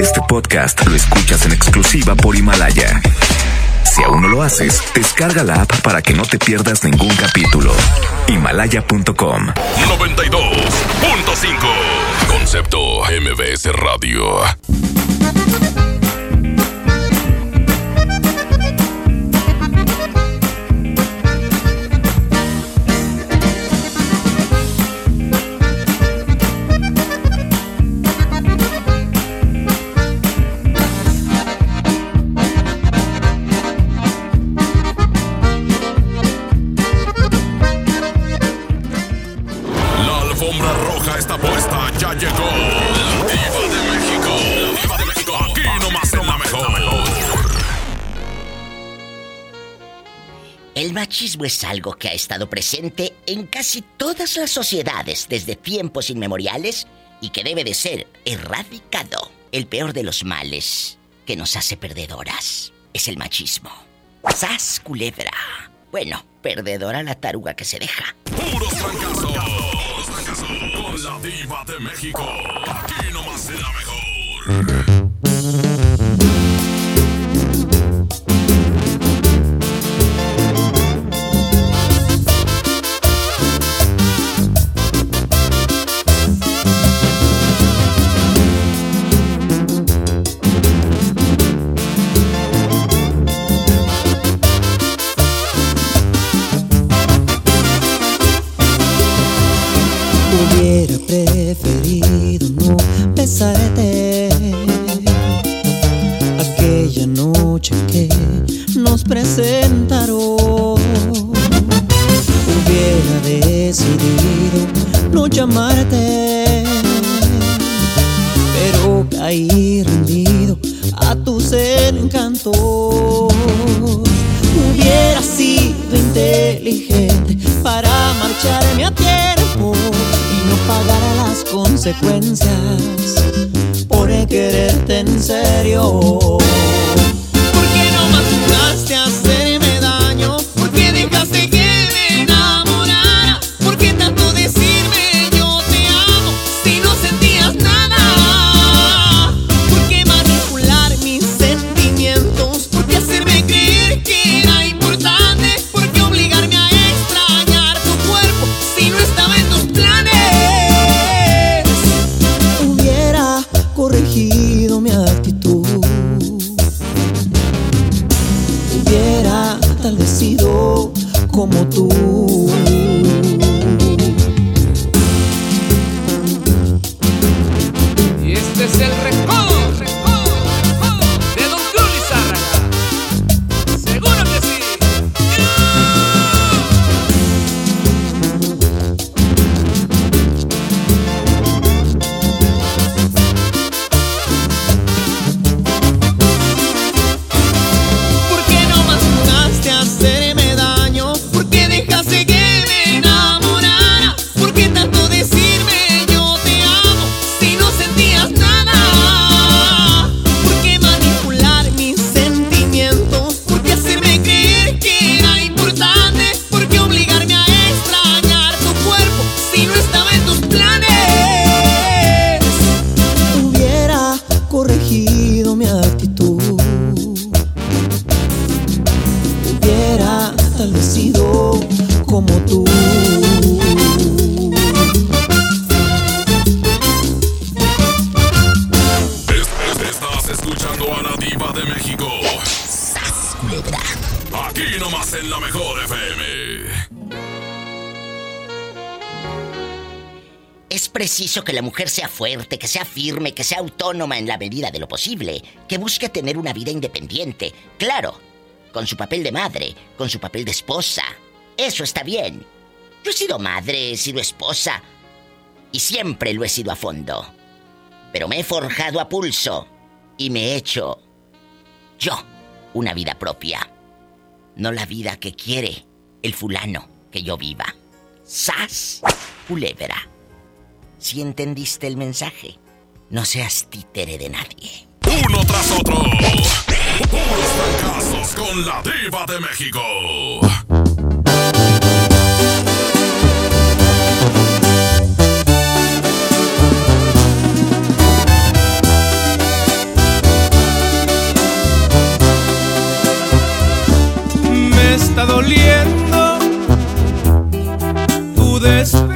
Este podcast lo escuchas en exclusiva por Himalaya. Si aún no lo haces, descarga la app para que no te pierdas ningún capítulo. Himalaya.com 92.5 Concepto MBS Radio. Machismo es algo que ha estado presente en casi todas las sociedades desde tiempos inmemoriales y que debe de ser erradicado. El peor de los males que nos hace perdedoras es el machismo. ¡Sas, culebra! Bueno, perdedora la taruga que se deja. Con la diva de México. Nomás mejor. Nos presentaron. Hubiera decidido no llamarte, pero caí rendido a tus encantos. Hubiera sido inteligente para marcharme a tiempo y no pagar las consecuencias por quererte en serio. Que la mujer sea fuerte, que sea firme, que sea autónoma en la medida de lo posible, que busque tener una vida independiente, claro, con su papel de madre, con su papel de esposa. Eso está bien. Yo he sido madre, he sido esposa, y siempre lo he sido a fondo. Pero me he forjado a pulso y me he hecho yo una vida propia. No la vida que quiere el fulano que yo viva. ¡Sas! Culebra si entendiste el mensaje. No seas títere de nadie. Uno tras otro. Puros fracasos con la diva de México. Me está doliendo tu desprecio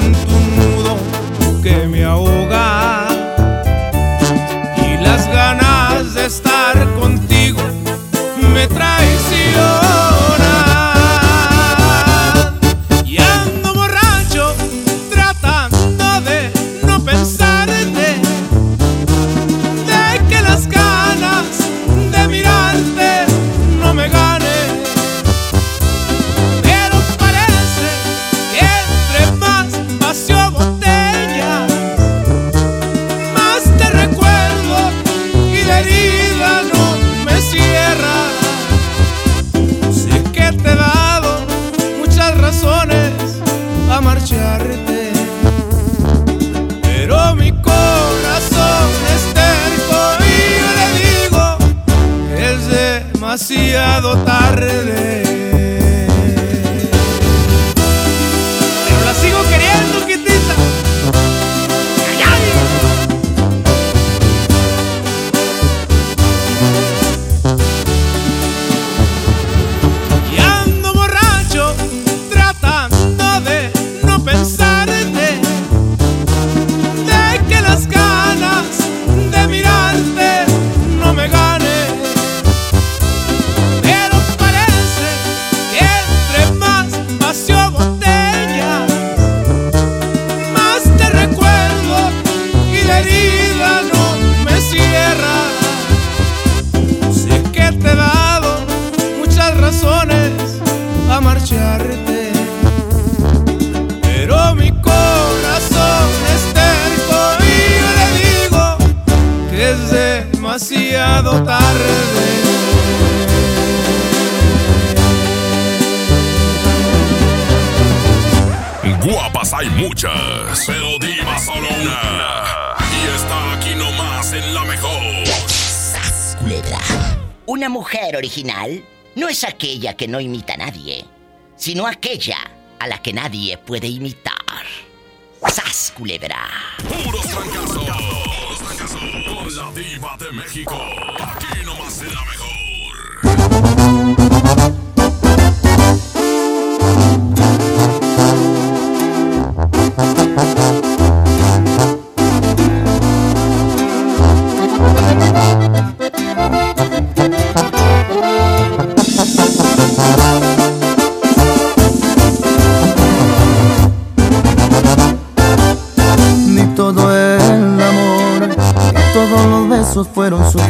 original no es aquella que no imita a nadie, sino aquella a la que nadie puede imitar. ¡Sas, culebra! Puros fracasos. Con la diva de México. Aquí nomás la mejor.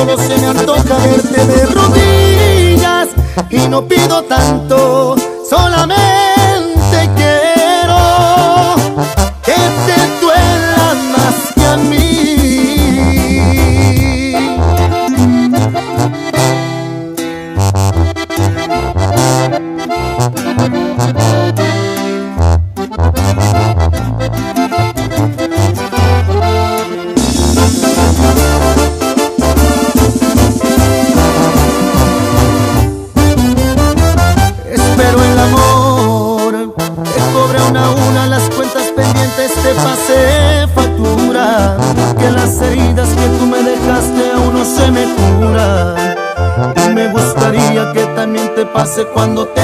solo se me antoja verte de rodillas. Y no pido tanto, solamente cuando te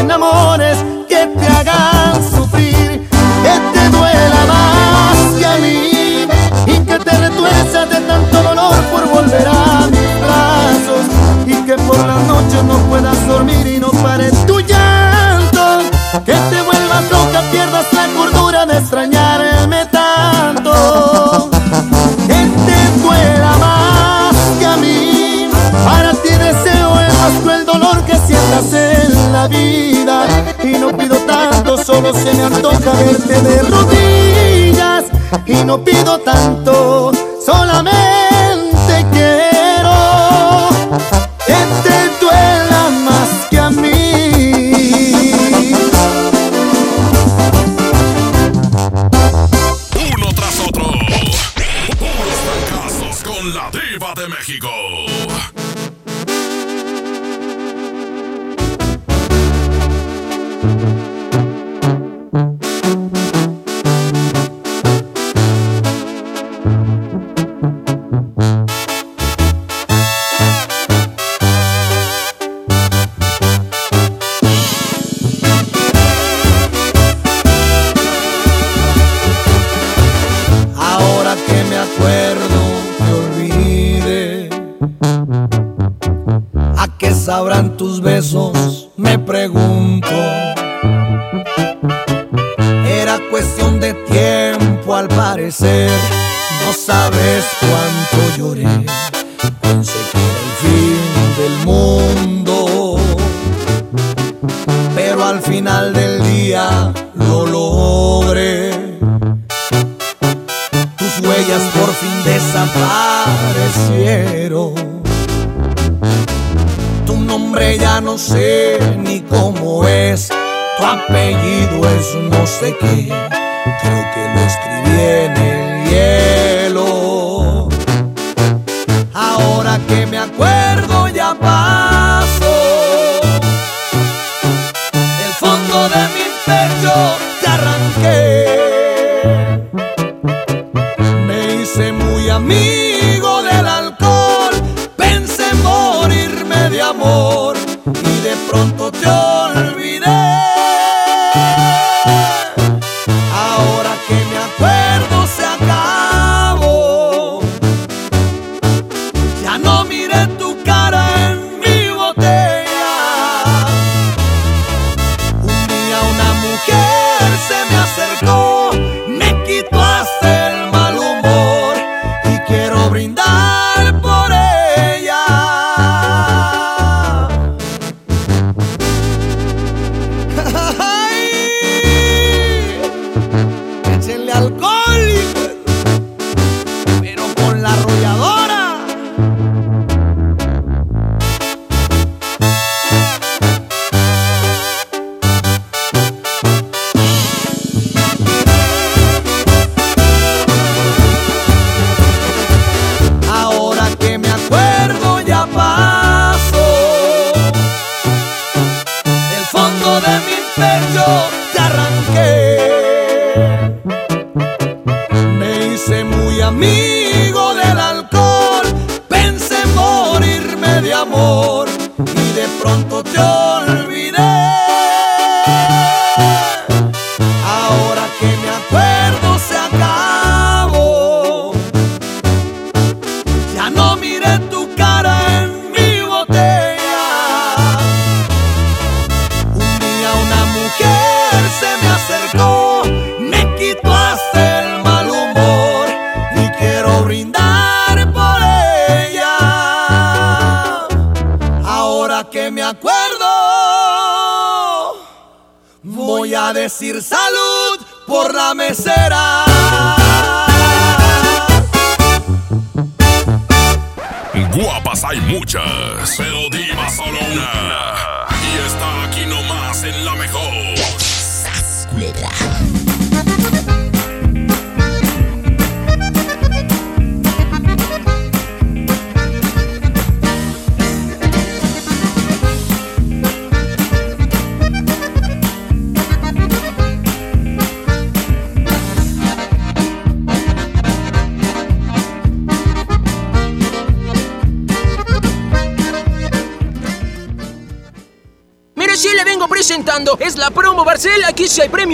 desaparecieron. Tu nombre ya no sé ni cómo es, tu apellido es no sé qué, creo que lo escribí en el hielo. Ahora que me acuerdo ya pasa.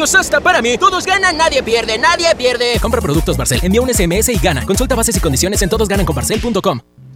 Hasta para mí. Todos ganan, nadie pierde, nadie pierde. Compra productos Barcel. Envía un SMS y gana. Consulta bases y condiciones en todosgananconbarcel.com.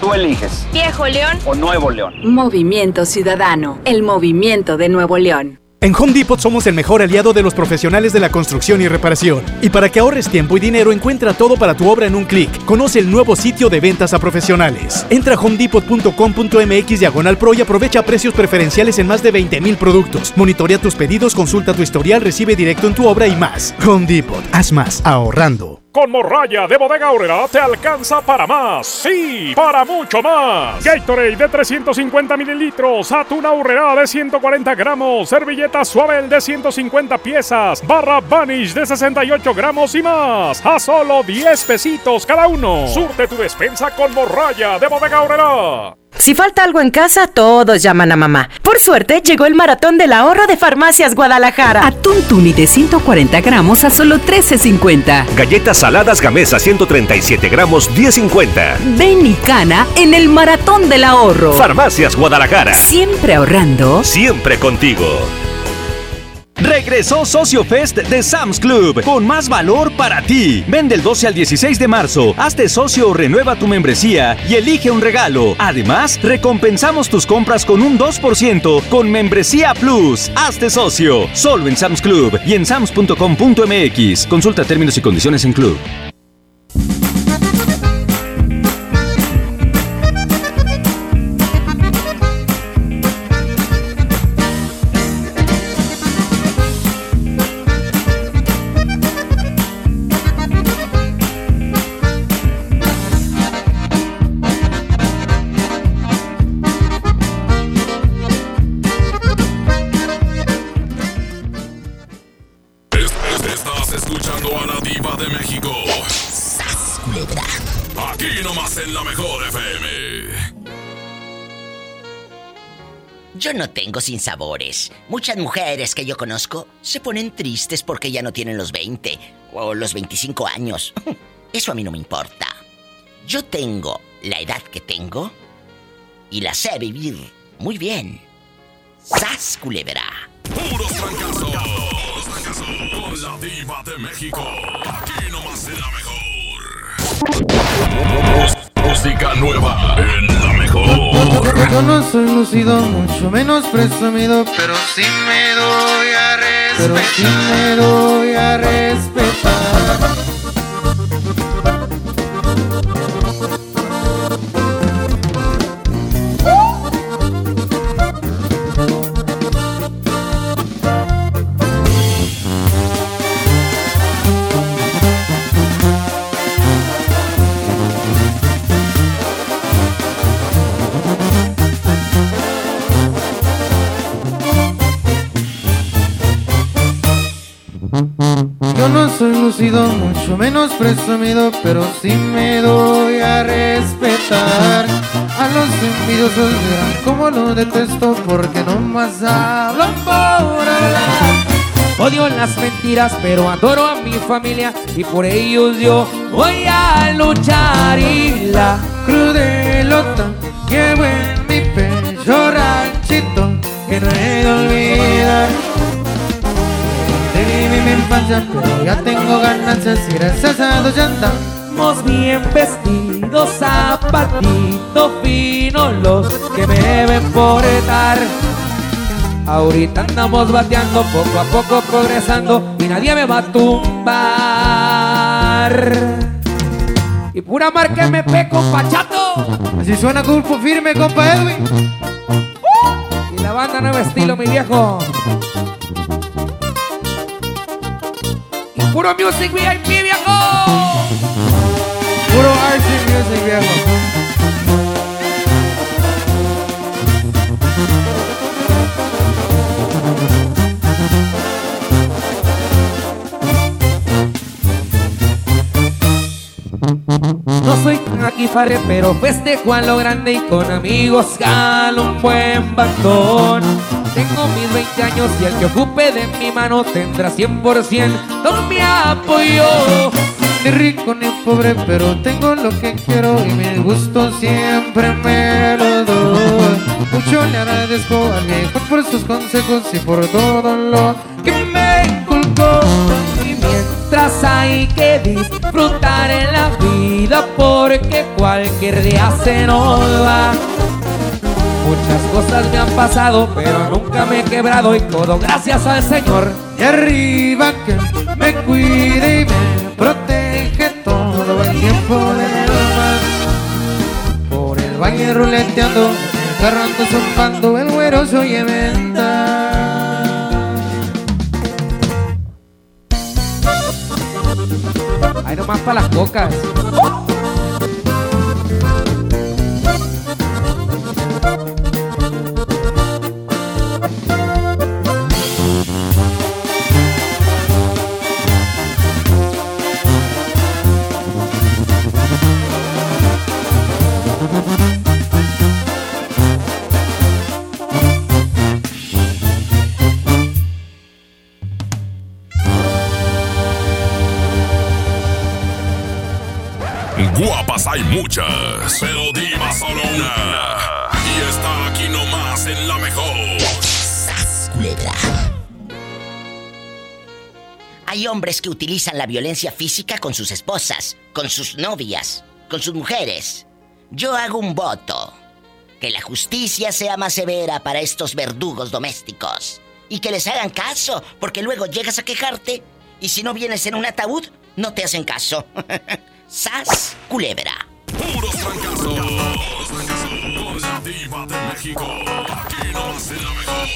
Tú eliges. Viejo León o Nuevo León. Movimiento Ciudadano, el movimiento de Nuevo León. En Home Depot somos el mejor aliado de los profesionales de la construcción y reparación. Y para que ahorres tiempo y dinero, encuentra todo para tu obra en un clic. Conoce el nuevo sitio de ventas a profesionales. Entra a homedepot.com.mx diagonal pro y aprovecha precios preferenciales en más de 20 mil productos. Monitorea tus pedidos, consulta tu historial, recibe directo en tu obra y más. Home Depot, haz más ahorrando. Con morralla de bodega Aurrera te alcanza para más. Sí, para mucho más. Gatorade de 350 mililitros, atún Aurrera de 140 gramos, servilleta suave de 150 piezas, barra Vanish de 68 gramos y más. A solo 10 pesitos cada uno. Surte tu despensa con morralla de bodega Aurrera. Si falta algo en casa, todos llaman a mamá. Por suerte, llegó el maratón del ahorro de Farmacias Guadalajara. Atún Tuni de 140 gramos a solo 13.50. Galletas saladas Gamesa 137 gramos 10.50. Ven y cana en el maratón del ahorro. Farmacias Guadalajara. Siempre ahorrando. Siempre contigo. Regresó Socio Fest de Sam's Club con más valor para ti. Vende el 12 al 16 de marzo. Hazte socio o renueva tu membresía y elige un regalo. Además, recompensamos tus compras con un 2% con Membresía Plus. Hazte socio. Solo en Sam's Club y en sams.com.mx. Consulta términos y condiciones en Club. Sinsabores. Muchas mujeres que yo conozco se ponen tristes porque ya no tienen los 20 o los 25 años. Eso a mí no me importa. Yo tengo la edad que tengo y la sé vivir muy bien. ¡Sas, culebra! Puros fracasos. Con la diva de México. Aquí nomás en la mejor. Música nueva en la mejor. Yo no soy lucido, mucho menos presumido, pero sí me doy a respetar. Pero sí me doy a respetar. Mucho menos presumido, pero sí me doy a respetar. A los envidiosos verán como lo detesto porque no más hablan por hablar. Odio las mentiras, pero adoro a mi familia y por ellos yo voy a luchar y la Crudelota, llevo en mi pecho ranchito que no he de olvidar. Mi infancia, pero ya tengo ganancias y gracias a Dios ya andamos bien vestidos, zapatitos finos los que me ven por estar. Ahorita andamos bateando, poco a poco progresando y nadie me va a tumbar. Y pura marca MP, compa Chato. Así suena Grupo Firme, compa Edwin. Y la banda Nuevo Estilo, mi viejo. Puro Music VIP, viejo. Puro RC Music, viejo. No soy aquí farre, pero festejo a lo grande y con amigos jalo un buen bastón. Tengo mis 20 años y el que ocupe de mi mano tendrá 100% todo mi apoyo. Ni rico ni pobre, pero tengo lo que quiero y mi gusto siempre me lo doy. Mucho le agradezco al viejo por sus consejos y por todo lo que me inculcó. Y mientras hay que disfrutar en la vida porque cualquier día se nos va. Muchas cosas me han pasado, pero nunca me he quebrado y todo gracias al Señor. Y arriba que me cuide y me protege todo el tiempo del mar. Por el valle ruleteando, el carro ando zumbando, el güero se oye venta. Ahí nomás para las cocas. Pero diva solo una. Y está aquí nomás en la mejor. Culebra. Hay hombres que utilizan la violencia física con sus esposas, con sus novias, con sus mujeres. Yo hago un voto. Que la justicia sea más severa para estos verdugos domésticos. Y que les hagan caso, porque luego llegas a quejarte y si no vienes en un ataúd, no te hacen caso. ¡Sas, culebra! Fracasos. Con la diva de México. Aquí nomás en la mejor.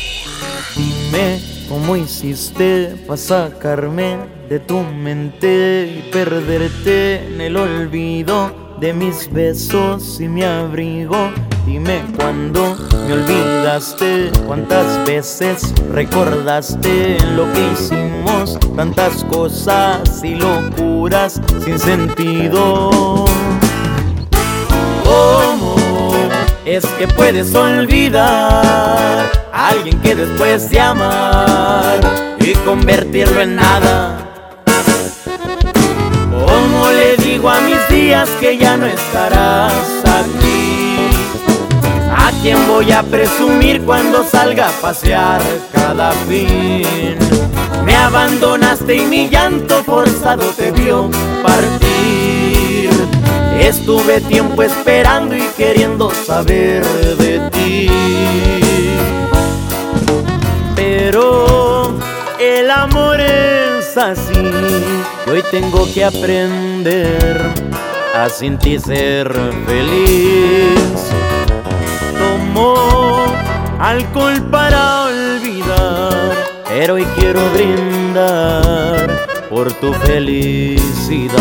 Dime cómo hiciste para sacarme de tu mente y perderte en el olvido de mis besos y mi abrigo. Dime cuándo me olvidaste, cuántas veces recordaste lo que hicimos, tantas cosas y locuras sin sentido. Es que puedes olvidar a alguien que después de amar y convertirlo en nada? ¿Cómo le digo a mis días que ya no estarás aquí? ¿A quién voy a presumir cuando salga a pasear cada fin? Me abandonaste y mi llanto forzado te vio partir. Estuve tiempo esperando y queriendo saber de ti. Pero el amor es así. Hoy tengo que aprender a sin ser feliz. Tomo alcohol para olvidar, pero hoy quiero brindar por tu felicidad.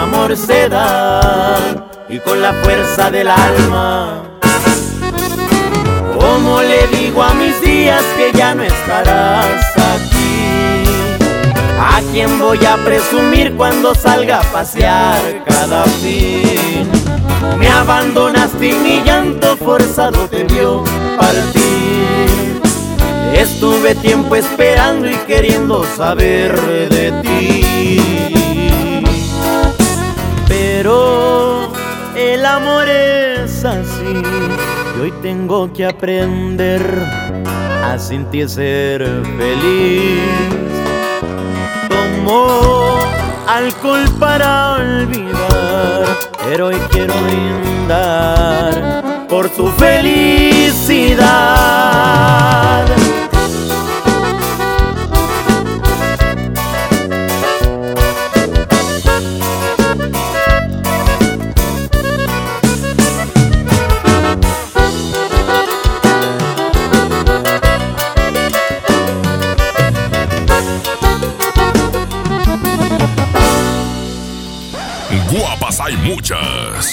amor se da y con la fuerza del alma. Como le digo a mis días que ya no estarás aquí? ¿A quién voy a presumir cuando salga a pasear cada fin? Me abandonaste y mi llanto forzado te vio partir. Estuve tiempo esperando y queriendo saber de ti. Pero amor es así y hoy tengo que aprender a sentir ser feliz. Tomo alcohol para olvidar, pero hoy quiero brindar por tu felicidad. Hay muchas,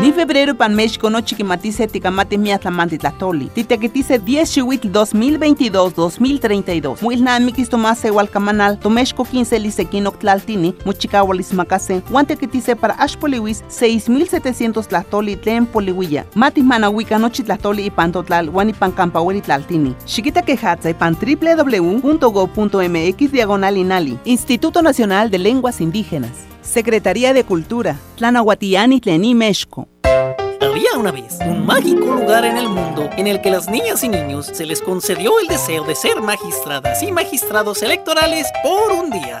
Ni febrero pan México no chiquimatice ticamate miatlamanti tlatoli. Titequetice 10 chihuitl 2022-2032. Muilnamikis tomase hualcamanal, tomexco 15 lisequinoc tlaltini, muchicahualis macase, guantequetice para ashpoliwis 6700 tlatoli tlen poliwilla. Mati manahuica nochi tlatoli y pantotlal, guanipan campahueli tlaltini. Chiquita quejatza y pan www.go.mx diagonal inali. Instituto Nacional de Lenguas Indígenas. Secretaría de Cultura, Tlanahuatiani Tlení, México. Había una vez un mágico lugar en el mundo en el que las niñas y niños se les concedió el deseo de ser magistradas y magistrados electorales por un día.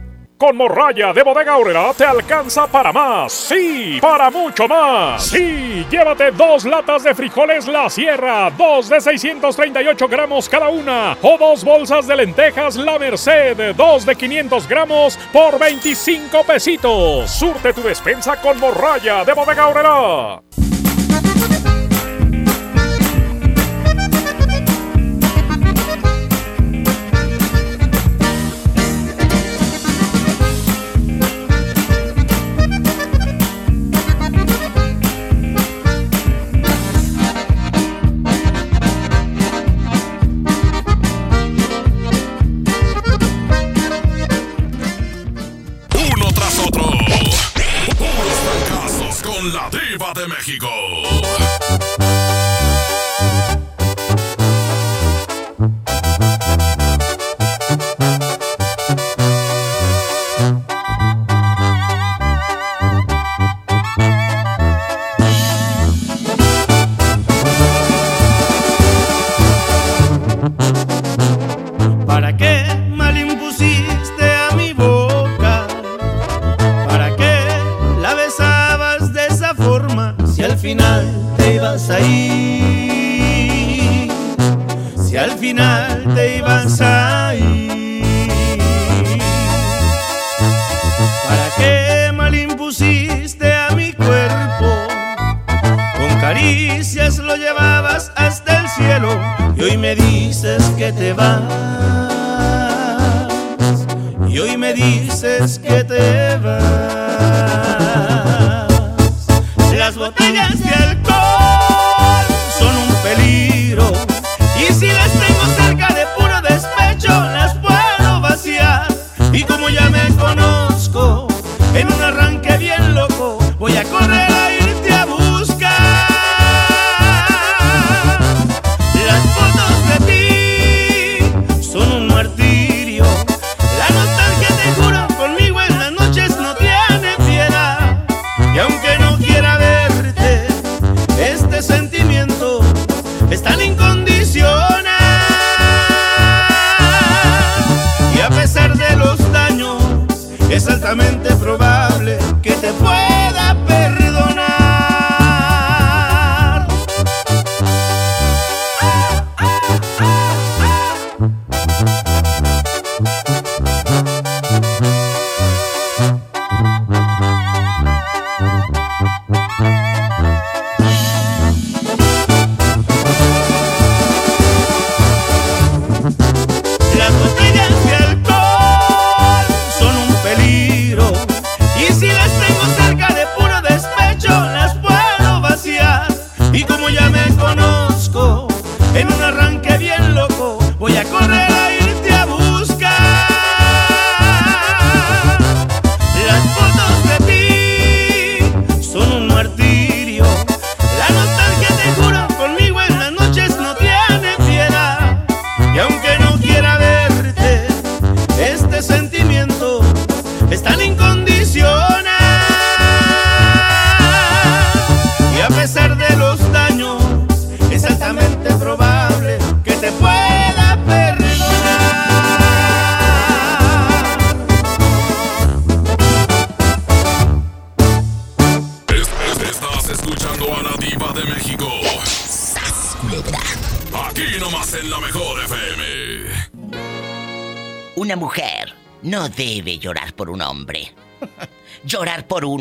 Con morralla de bodega horrera te alcanza para más. Sí, para mucho más. Sí, llévate dos latas de frijoles La Sierra, dos de 638 gramos cada una. O dos bolsas de lentejas La Merced, dos de 500 gramos por 25 pesitos. Surte tu despensa con morralla de bodega horrera.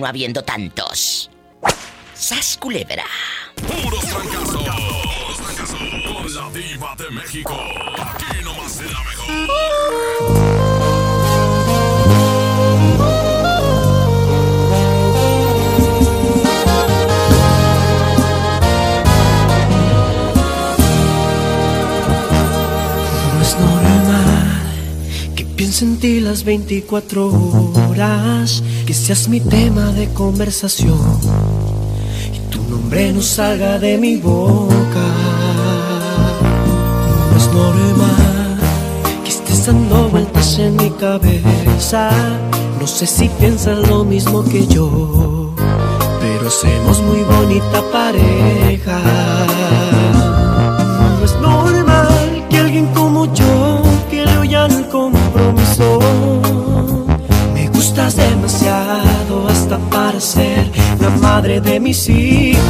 uno habiendo tantos. ¡Sas culebra! ¡Puros fracasos! Con la diva de México. Aquí nomás será mejor. pienso en ti las 24 horas que seas mi tema de conversación y tu nombre no salga de mi boca. No es normal que estés dando vueltas en mi cabeza. No sé si piensas lo mismo que yo, pero hacemos muy bonita pareja. madre de mis hijos.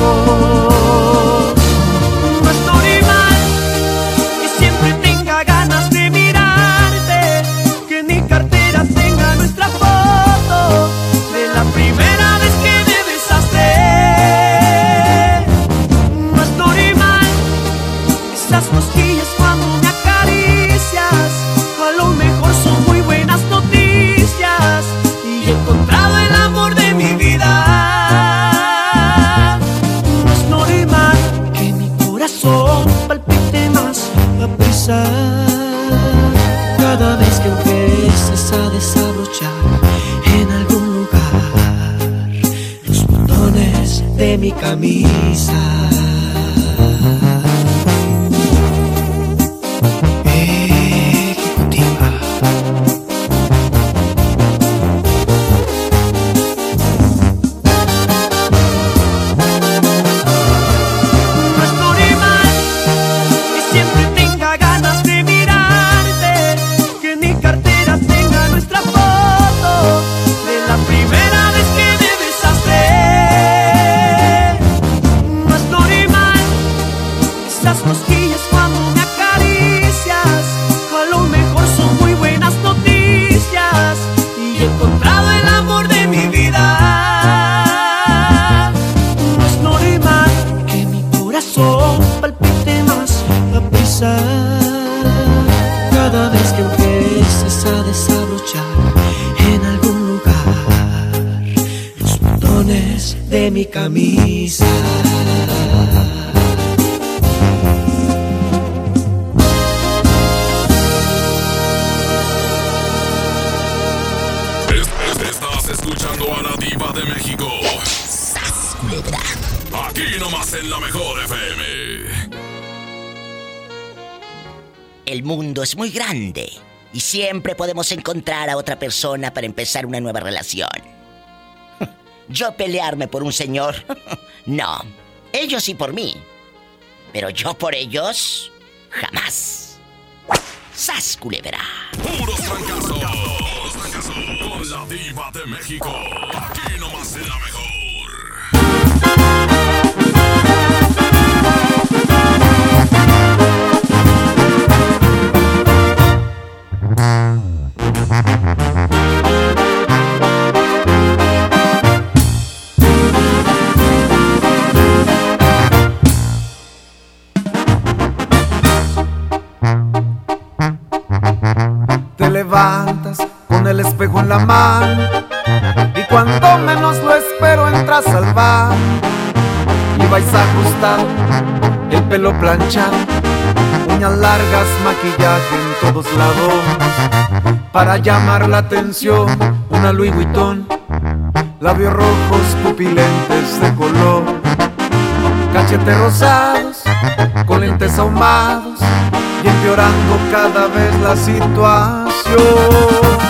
Siempre podemos encontrar a otra persona para empezar una nueva relación. Yo pelearme por un señor, no. Ellos sí por mí. Pero yo por ellos, jamás. ¡Sas, culebra! Y cuando menos lo espero entras al bar y vais ajustado, el pelo planchado, uñas largas, maquillaje en todos lados. Para llamar la atención, una Louis Vuitton, labios rojos, pupilentes de color, cachetes rosados, con lentes ahumados. Y empeorando cada vez la situación.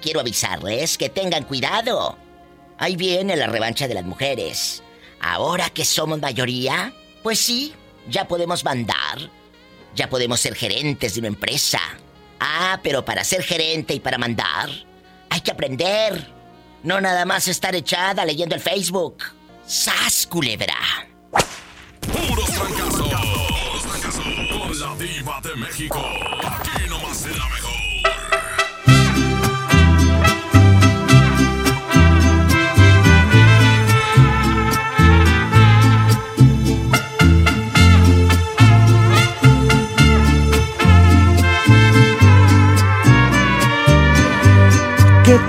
Quiero avisarles que tengan cuidado. Ahí viene la revancha de las mujeres. Ahora que somos mayoría, pues sí, ya podemos mandar. Ya podemos ser gerentes de una empresa. Ah, pero para ser gerente y para mandar, hay que aprender. No nada más estar echada leyendo el Facebook. ¡Sas, culebra! Puros fracasos. Con la diva de México. Aquí nomás la mejor.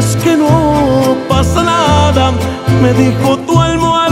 Aparentes que no pasa nada, me dijo tu almohada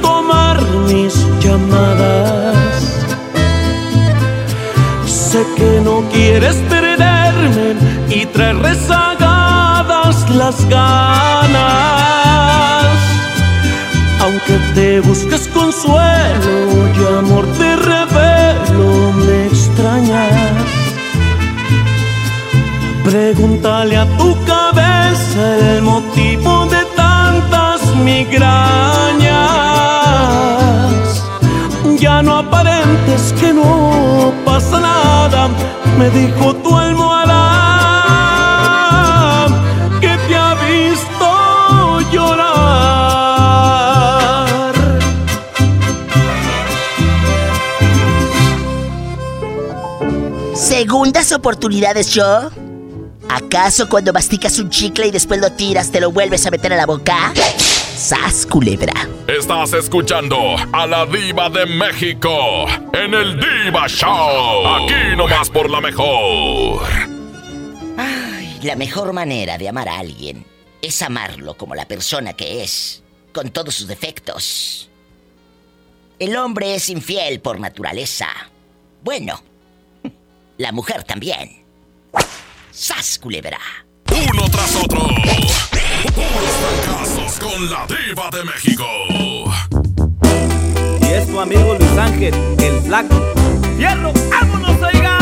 tomar mis llamadas, sé que no quieres perderme y traer rezagadas las ganas. Me dijo tu almohada que te ha visto llorar. Segundas oportunidades, yo. ¿Acaso cuando masticas un chicle y después lo tiras, te lo vuelves a meter a la boca? ¡Sas, culebra! Estás escuchando a la diva de México en el Diva Show. Aquí nomás por la mejor. Ay, la mejor manera de amar a alguien es amarlo como la persona que es, con todos sus defectos. El hombre es infiel por naturaleza. Bueno, la mujer también. ¡Sas, culebra! Uno tras otro. Puros fracasos con la diva de México. Y es tu amigo Luis Ángel, el flaco. ¡Fierro! ¡Vámonos, oiga!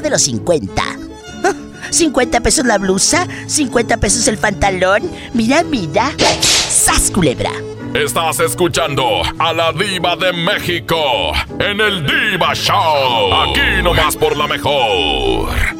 De los 50. Ah, 50 pesos la blusa, 50 pesos el pantalón. Mira, mira. ¡Sas, culebra! Estás escuchando a la diva de México en el Diva Show. Aquí nomás por la mejor.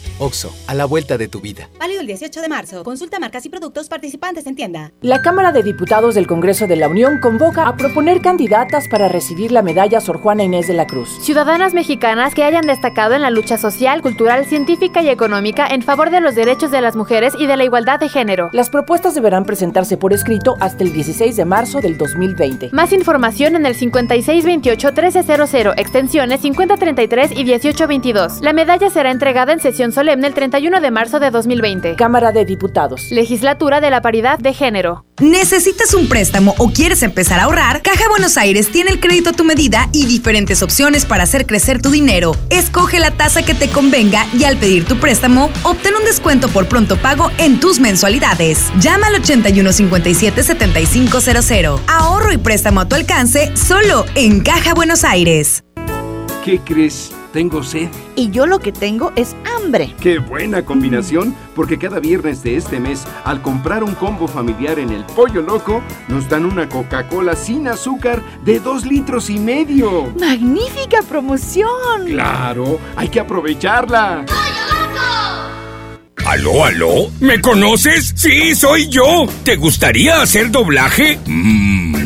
Oxo, a la vuelta de tu vida. Válido el 18 de marzo. Consulta marcas y productos participantes en tienda. La Cámara de Diputados del Congreso de la Unión convoca a proponer candidatas para recibir la medalla Sor Juana Inés de la Cruz. Ciudadanas mexicanas que hayan destacado en la lucha social, cultural, científica y económica en favor de los derechos de las mujeres y de la igualdad de género. Las propuestas deberán presentarse por escrito hasta el 16 de marzo del 2020. Más información en el 5628-1300, extensiones 5033 y 1822. La medalla será entregada en sesión solemne el 31 de marzo de 2020. Cámara de Diputados. Legislatura de la Paridad de Género. ¿Necesitas un préstamo o quieres empezar a ahorrar? Caja Buenos Aires tiene el crédito a tu medida y diferentes opciones para hacer crecer tu dinero. Escoge la tasa que te convenga y al pedir tu préstamo, obtén un descuento por pronto pago en tus mensualidades. Llama al 8157-7500. Ahorro y préstamo a tu alcance solo en Caja Buenos Aires. ¿Qué crees? Tengo sed. Y yo lo que tengo es hambre. Qué buena combinación, porque cada viernes de este mes, al comprar un combo familiar en el Pollo Loco, nos dan una Coca-Cola sin azúcar de dos litros y medio. ¡Magnífica promoción! Claro, hay que aprovecharla. ¿Aló, aló? ¿Me conoces? Sí, soy yo. ¿Te gustaría hacer doblaje? Mmm,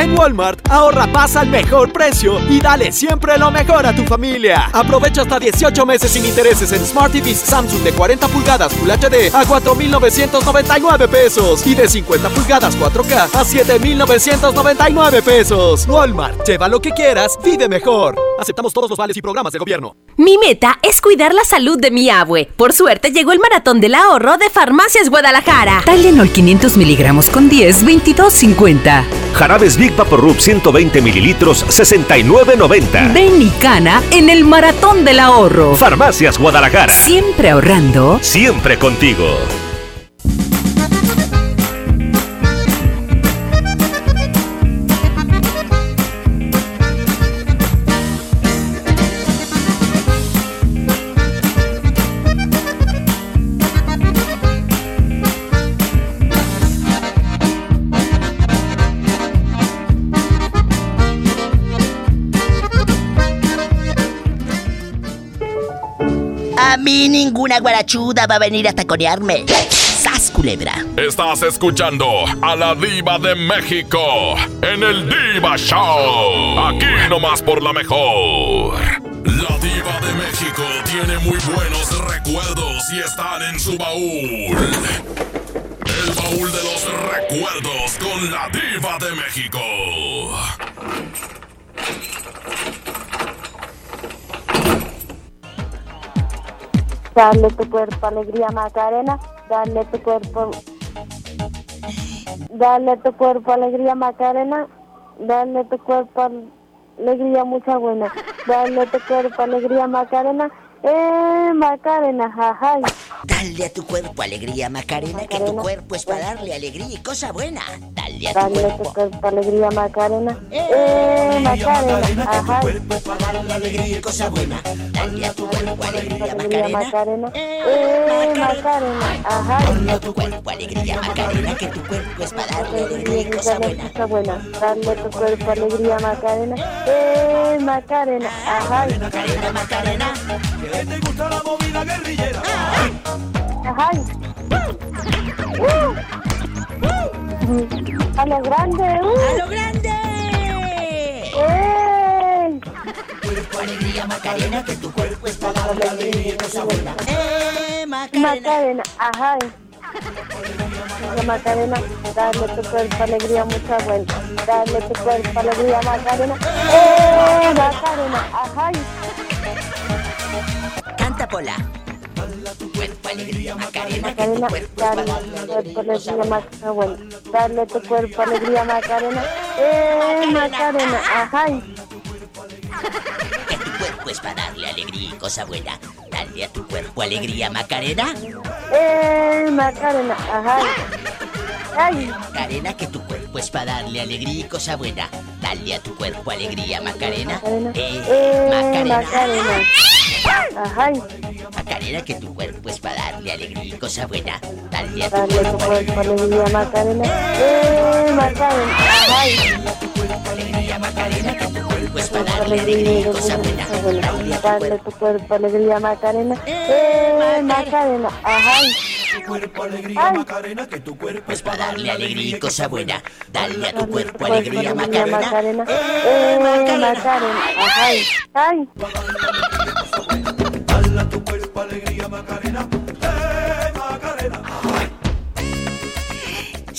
En Walmart, ahorra pasa al mejor precio y dale siempre lo mejor a tu familia. Aprovecha hasta 18 meses sin intereses en Smart TVs Samsung de 40 pulgadas Full HD a 4,999 pesos y de 50 pulgadas 4K a 7,999 pesos. Walmart, lleva lo que quieras, vive mejor. Aceptamos todos los vales y programas de gobierno. Mi meta es cuidar la salud de mi abue. Por suerte llegó el maratón del ahorro de Farmacias Guadalajara. Tylenol 500 miligramos con 10, 22.50. Jarabes Big Vaporub 120 mililitros, 69.90. Ven y cana en el maratón del ahorro. Farmacias Guadalajara. Siempre ahorrando. Siempre contigo. Mí ninguna guarachuda va a venir a taconearme. ¡Sas, culebra! Estás escuchando a la diva de México en el Diva Show. Aquí nomás por la mejor. La diva de México tiene muy buenos recuerdos y están en su baúl. El baúl de los recuerdos con la diva de México. Dale tu cuerpo alegría Macarena, dale tu cuerpo Dale tu cuerpo alegría Macarena, dale tu cuerpo alegría mucha buena, dale tu cuerpo alegría Macarena, eh Macarena, jajay. Dale a tu cuerpo alegría, Macarena, que tu cuerpo es para darle alegría y cosa buena. Dale a tu Dale cuerpo. tu cuerpo alegría Macarena, eh Macarena, ajá. Darle alegría y cosa buena. Dale a tu cuerpo alegría, Macarena. Macarena, eh Macarena, ajá. Dale a tu cuerpo alegría, Macarena, que tu cuerpo es para darle alegría y cosa buena. Cosa buena, dale tu cuerpo alegría Macarena, eh Macarena, ajá. Macarena, Macarena. ¿Qué te gusta la movida guerrillera? Ajá. Uh. A lo grande, uh. ¡A lo grande! ¡Eh! Cuerpo alegría, Macarena, que tu cuerpo es para darle alegría y cosa buena. ¡Eh, Macarena, ajá. Alegría, Macarena, dale tu cuerpo alegría mucha buena. Dale tu cuerpo alegría Macarena. ¡Eh! Macarena, ajá. Canta, Pola. Cuerpo alegría, Macarena, que tu Macarena, cuerpo es para dale darle tu alegría cuerpo y cosa alegría buena. Macarena. Dale tu cuerpo alegría Macarena. ¡Eh! Macarena, ajá. Que tu cuerpo es para darle alegría y cosa buena. Dale a tu cuerpo alegría, Macarena. ¡Eh! Macarena, ajá. ¡Ay! Macarena, que tu cuerpo es para darle alegría y cosa buena. Dale a tu cuerpo alegría, Macarena. Eh, ¡Eh! Macarena. Macarena. Ajá. Macarena, que tu cuerpo es para darle alegría y cosa buena. Dale a tu Dale tu cuerpo alegría Macarena. ¡Eh! Macarena, ajá. alegría, Macarena, que tu cuerpo es para darle alegría y cosa buena. Dale a tu tu cuerpo alegría Macarena. ¡Eh! Macarena, ajá. Cuerpo alegría Macarena, que tu cuerpo es para darle alegría y cosa buena. Dale a tu cuerpo Cuerpo alegría, Macarena. Macarena. ¡Eh! Macarena, ajá. ¡Ay!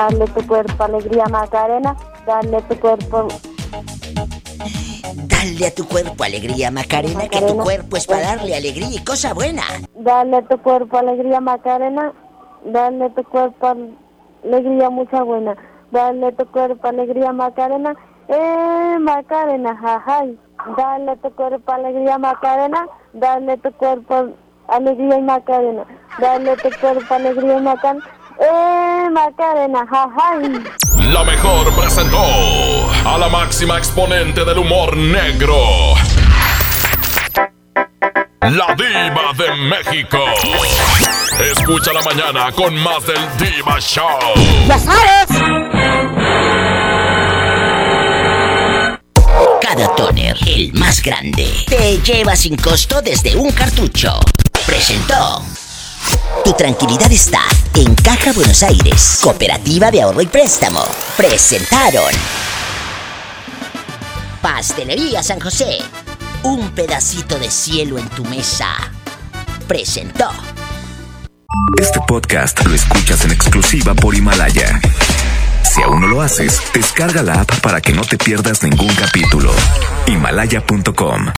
Dale tu cuerpo alegría Macarena. Dale tu cuerpo. Dale a tu cuerpo alegría, Macarena, que tu cuerpo es para darle alegría y cosa buena. Dale tu cuerpo alegría Macarena. Dale tu cuerpo alegría mucha buena. Dale tu cuerpo alegría Macarena. Eh, Macarena, jajay. Dale tu cuerpo alegría Macarena. Dale tu cuerpo alegría y Macarena. Dale tu cuerpo alegría y Macarena. Eh, Macarena. La mejor presentó a la máxima exponente del humor negro. La diva de México. Escucha la mañana con más del Diva Show. Ya sabes. Cada toner, el más grande, te lleva sin costo desde un cartucho. Presentó. Tu tranquilidad está en Caja Buenos Aires, Cooperativa de Ahorro y Préstamo. Presentaron. Pastelería San José. Un pedacito de cielo en tu mesa. Presentó. Este podcast lo escuchas en exclusiva por Himalaya. Si aún no lo haces, descarga la app para que no te pierdas ningún capítulo. Himalaya.com